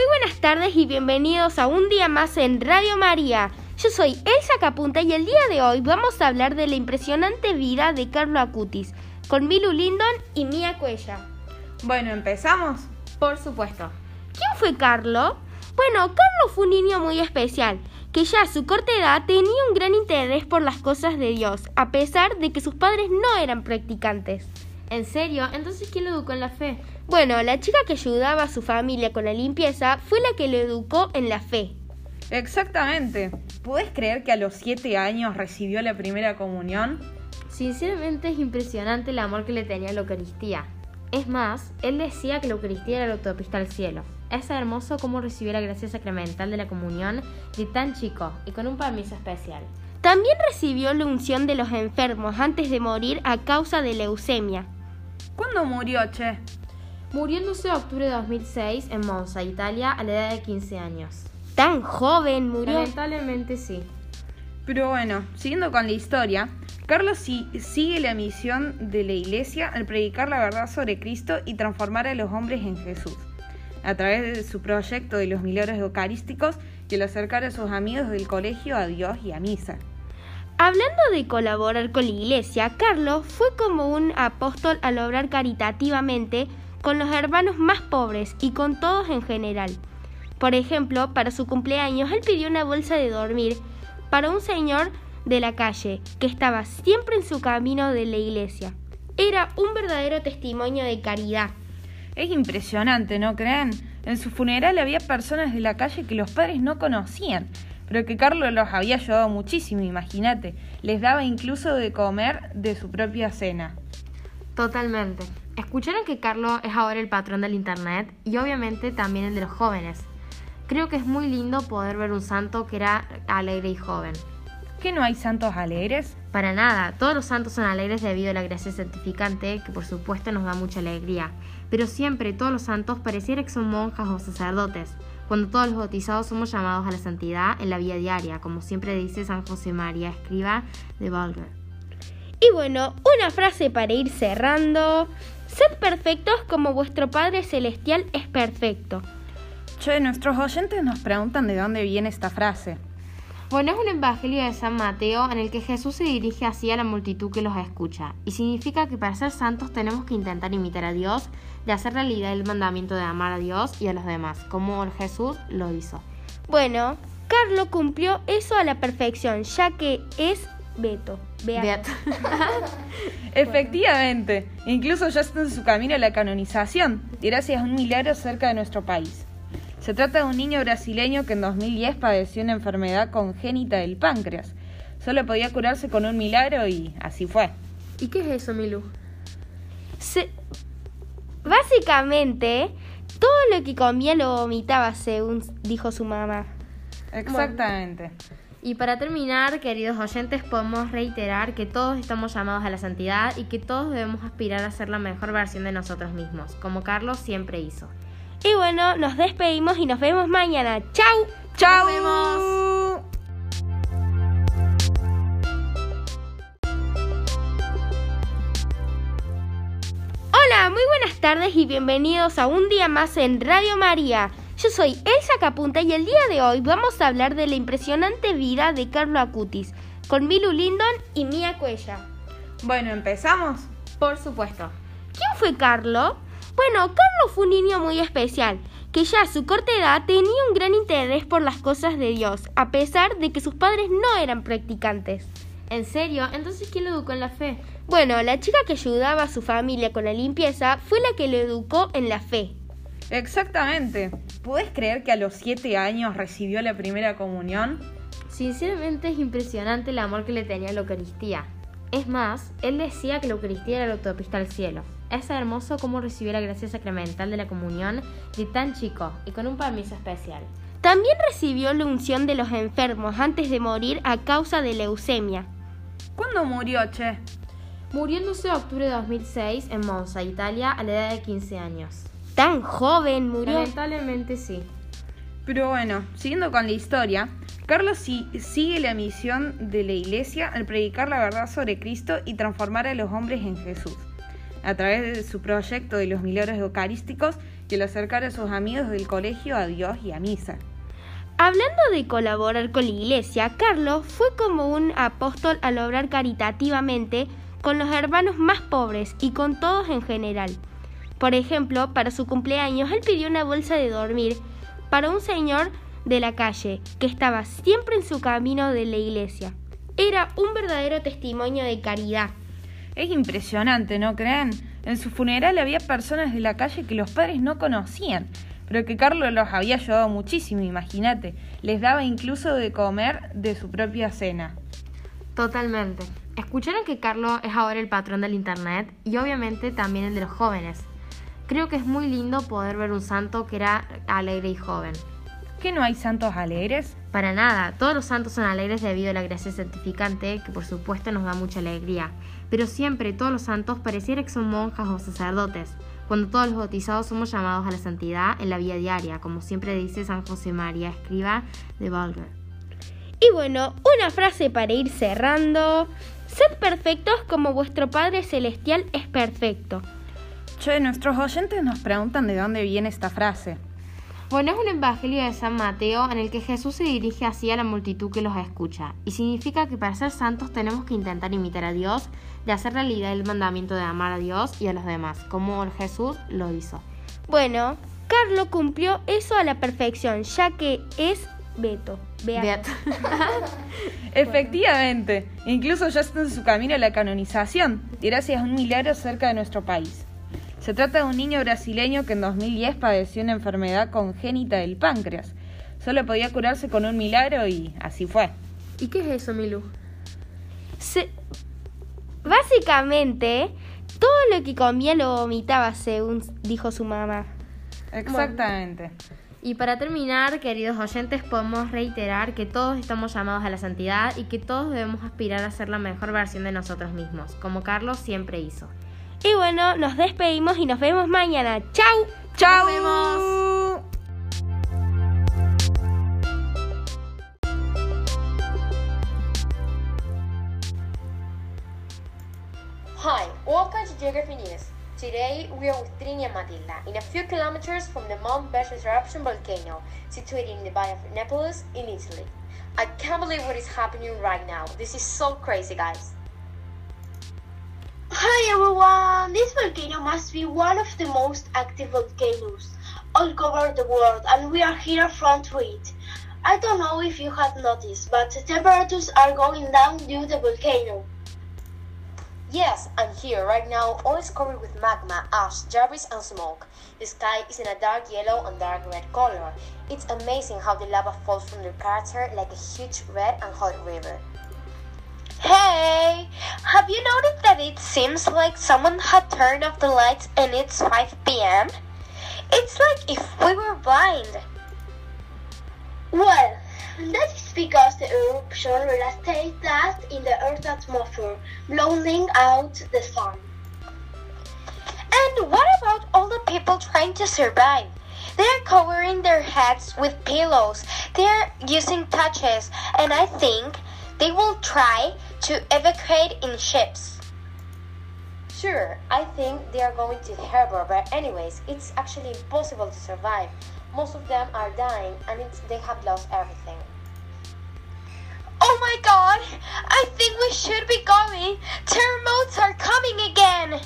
muy buenas tardes y bienvenidos a un día más en Radio María. Yo soy Elsa Capunta y el día de hoy vamos a hablar de la impresionante vida de Carlo Acutis con Milu Lindon y Mia Cuella. Bueno, ¿empezamos? Por supuesto. ¿Quién fue Carlo? Bueno, Carlo fue un niño muy especial, que ya a su corta edad tenía un gran interés por las cosas de Dios, a pesar de que sus padres no eran practicantes. ¿En serio? Entonces, ¿quién lo educó en la fe? Bueno, la chica que ayudaba a su familia con la limpieza fue la que lo educó en la fe. Exactamente. ¿Puedes creer que a los siete años recibió la primera comunión? Sinceramente es impresionante el amor que le tenía a la Eucaristía. Es más, él decía que la Eucaristía era la autopista al cielo. Es hermoso cómo recibió la gracia sacramental de la comunión de tan chico y con un permiso especial. También recibió la unción de los enfermos antes de morir a causa de leucemia. ¿Cuándo murió, Che? Murió el 12 de octubre de 2006 en Monza, Italia, a la edad de 15 años. ¿Tan joven murió? Lamentablemente sí. Pero bueno, siguiendo con la historia, Carlos sigue la misión de la Iglesia al predicar la verdad sobre Cristo y transformar a los hombres en Jesús, a través de su proyecto de los milagros eucarísticos y al acercar a sus amigos del colegio a Dios y a misa. Hablando de colaborar con la iglesia, Carlos fue como un apóstol al obrar caritativamente con los hermanos más pobres y con todos en general. Por ejemplo, para su cumpleaños él pidió una bolsa de dormir para un señor de la calle que estaba siempre en su camino de la iglesia. Era un verdadero testimonio de caridad. Es impresionante, ¿no creen? En su funeral había personas de la calle que los padres no conocían pero que Carlos los había ayudado muchísimo, imagínate. Les daba incluso de comer de su propia cena. Totalmente. Escucharon que Carlos es ahora el patrón del Internet y obviamente también el de los jóvenes. Creo que es muy lindo poder ver un santo que era alegre y joven. ¿Que no hay santos alegres? Para nada, todos los santos son alegres debido a la gracia santificante, que por supuesto nos da mucha alegría. Pero siempre todos los santos pareciera que son monjas o sacerdotes cuando todos los bautizados somos llamados a la santidad en la vida diaria, como siempre dice San José María, escriba de Valger. Y bueno, una frase para ir cerrando. Sed perfectos como vuestro Padre Celestial es perfecto. Che, nuestros oyentes nos preguntan de dónde viene esta frase. Bueno, es un evangelio de San Mateo en el que Jesús se dirige así a la multitud que los escucha, y significa que para ser santos tenemos que intentar imitar a Dios, de hacer realidad el mandamiento de amar a Dios y a los demás, como Jesús lo hizo. Bueno, Carlos cumplió eso a la perfección, ya que es Beto. Beato. Efectivamente, incluso ya está en su camino a la canonización, gracias a un milagro cerca de nuestro país. Se trata de un niño brasileño que en 2010 padeció una enfermedad congénita del páncreas. Solo podía curarse con un milagro y así fue. ¿Y qué es eso, Milu? Básicamente, todo lo que comía lo vomitaba, según dijo su mamá. Exactamente. Y para terminar, queridos oyentes, podemos reiterar que todos estamos llamados a la santidad y que todos debemos aspirar a ser la mejor versión de nosotros mismos, como Carlos siempre hizo. Y bueno, nos despedimos y nos vemos mañana. ¡Chao! ¡Chao! Nos vemos. Hola, muy buenas tardes y bienvenidos a un día más en Radio María. Yo soy Elsa Capunta y el día de hoy vamos a hablar de la impresionante vida de Carlo Acutis con Milu Lindon y Mia Cuella. Bueno, ¿empezamos? Por supuesto. ¿Quién fue Carlo? Bueno, Carlos fue un niño muy especial, que ya a su corta edad tenía un gran interés por las cosas de Dios, a pesar de que sus padres no eran practicantes. ¿En serio? Entonces, ¿quién lo educó en la fe? Bueno, la chica que ayudaba a su familia con la limpieza fue la que lo educó en la fe. Exactamente. ¿Puedes creer que a los siete años recibió la primera comunión? Sinceramente es impresionante el amor que le tenía a la Eucaristía. Es más, él decía que la Eucaristía era la autopista al cielo. Es hermoso cómo recibió la gracia sacramental de la comunión de tan chico y con un permiso especial. También recibió la unción de los enfermos antes de morir a causa de leucemia. ¿Cuándo murió, Che? Murió el 12 de octubre de 2006 en Monza, Italia, a la edad de 15 años. ¿Tan joven murió? Lamentablemente sí. Pero bueno, siguiendo con la historia, Carlos sigue la misión de la Iglesia al predicar la verdad sobre Cristo y transformar a los hombres en Jesús, a través de su proyecto de los milagros eucarísticos y el acercar a sus amigos del colegio a Dios y a misa. Hablando de colaborar con la iglesia, Carlos fue como un apóstol al obrar caritativamente con los hermanos más pobres y con todos en general. Por ejemplo, para su cumpleaños él pidió una bolsa de dormir para un señor de la calle que estaba siempre en su camino de la iglesia. Era un verdadero testimonio de caridad. Es impresionante, ¿no creen? En su funeral había personas de la calle que los padres no conocían, pero que Carlos los había ayudado muchísimo, imagínate. Les daba incluso de comer de su propia cena. Totalmente. Escucharon que Carlos es ahora el patrón del Internet y obviamente también el de los jóvenes. Creo que es muy lindo poder ver un santo que era alegre y joven. ¿Que no hay santos alegres? Para nada, todos los santos son alegres debido a la gracia santificante, que por supuesto nos da mucha alegría. Pero siempre todos los santos pareciera que son monjas o sacerdotes, cuando todos los bautizados somos llamados a la santidad en la vida diaria, como siempre dice San José María, escriba de Valger. Y bueno, una frase para ir cerrando. Sed perfectos como vuestro Padre Celestial es perfecto. Che, nuestros oyentes nos preguntan de dónde viene esta frase. Bueno, es un evangelio de San Mateo en el que Jesús se dirige así a la multitud que los escucha, y significa que para ser santos tenemos que intentar imitar a Dios, de hacer realidad el mandamiento de amar a Dios y a los demás, como Jesús lo hizo. Bueno, Carlos cumplió eso a la perfección, ya que es Beto. Beato. Efectivamente, incluso ya está en su camino a la canonización, gracias a un milagro cerca de nuestro país. Se trata de un niño brasileño que en 2010 padeció una enfermedad congénita del páncreas. Solo podía curarse con un milagro y así fue. ¿Y qué es eso, Milu? Se- Básicamente, todo lo que comía lo vomitaba, según dijo su mamá. Exactamente. Y para terminar, queridos oyentes, podemos reiterar que todos estamos llamados a la santidad y que todos debemos aspirar a ser la mejor versión de nosotros mismos, como Carlos siempre hizo. Y bueno, nos despedimos y nos vemos mañana. ¡Chau! ¡Chao! vemos. Hi, welcome to Geography News. Today we are with Trini and Matilda in a few kilometers from the Mount Vesuvius eruption volcano situated in the Bay of Naples in Italy. I can't believe what is happening right now. This is so crazy, guys. Hi everyone! This volcano must be one of the most active volcanoes all over the world, and we are here front to it. I don't know if you have noticed, but the temperatures are going down due to the volcano. Yes, I'm here right now, all is covered with magma, ash, debris, and smoke. The sky is in a dark yellow and dark red color. It's amazing how the lava falls from the crater like a huge red and hot river. Hey! Have you noticed that it seems like someone had turned off the lights and it's 5 pm? It's like if we were blind. Well, that is because the eruption released dust in the Earth's atmosphere, blowing out the sun. And what about all the people trying to survive? They're covering their heads with pillows. They're using touches, and I think they will try to evacuate in ships. Sure, I think they are going to harbor, but anyways, it's actually impossible to survive. Most of them are dying, and it's, they have lost everything. Oh my god! I think we should be going! Terremotes are coming again!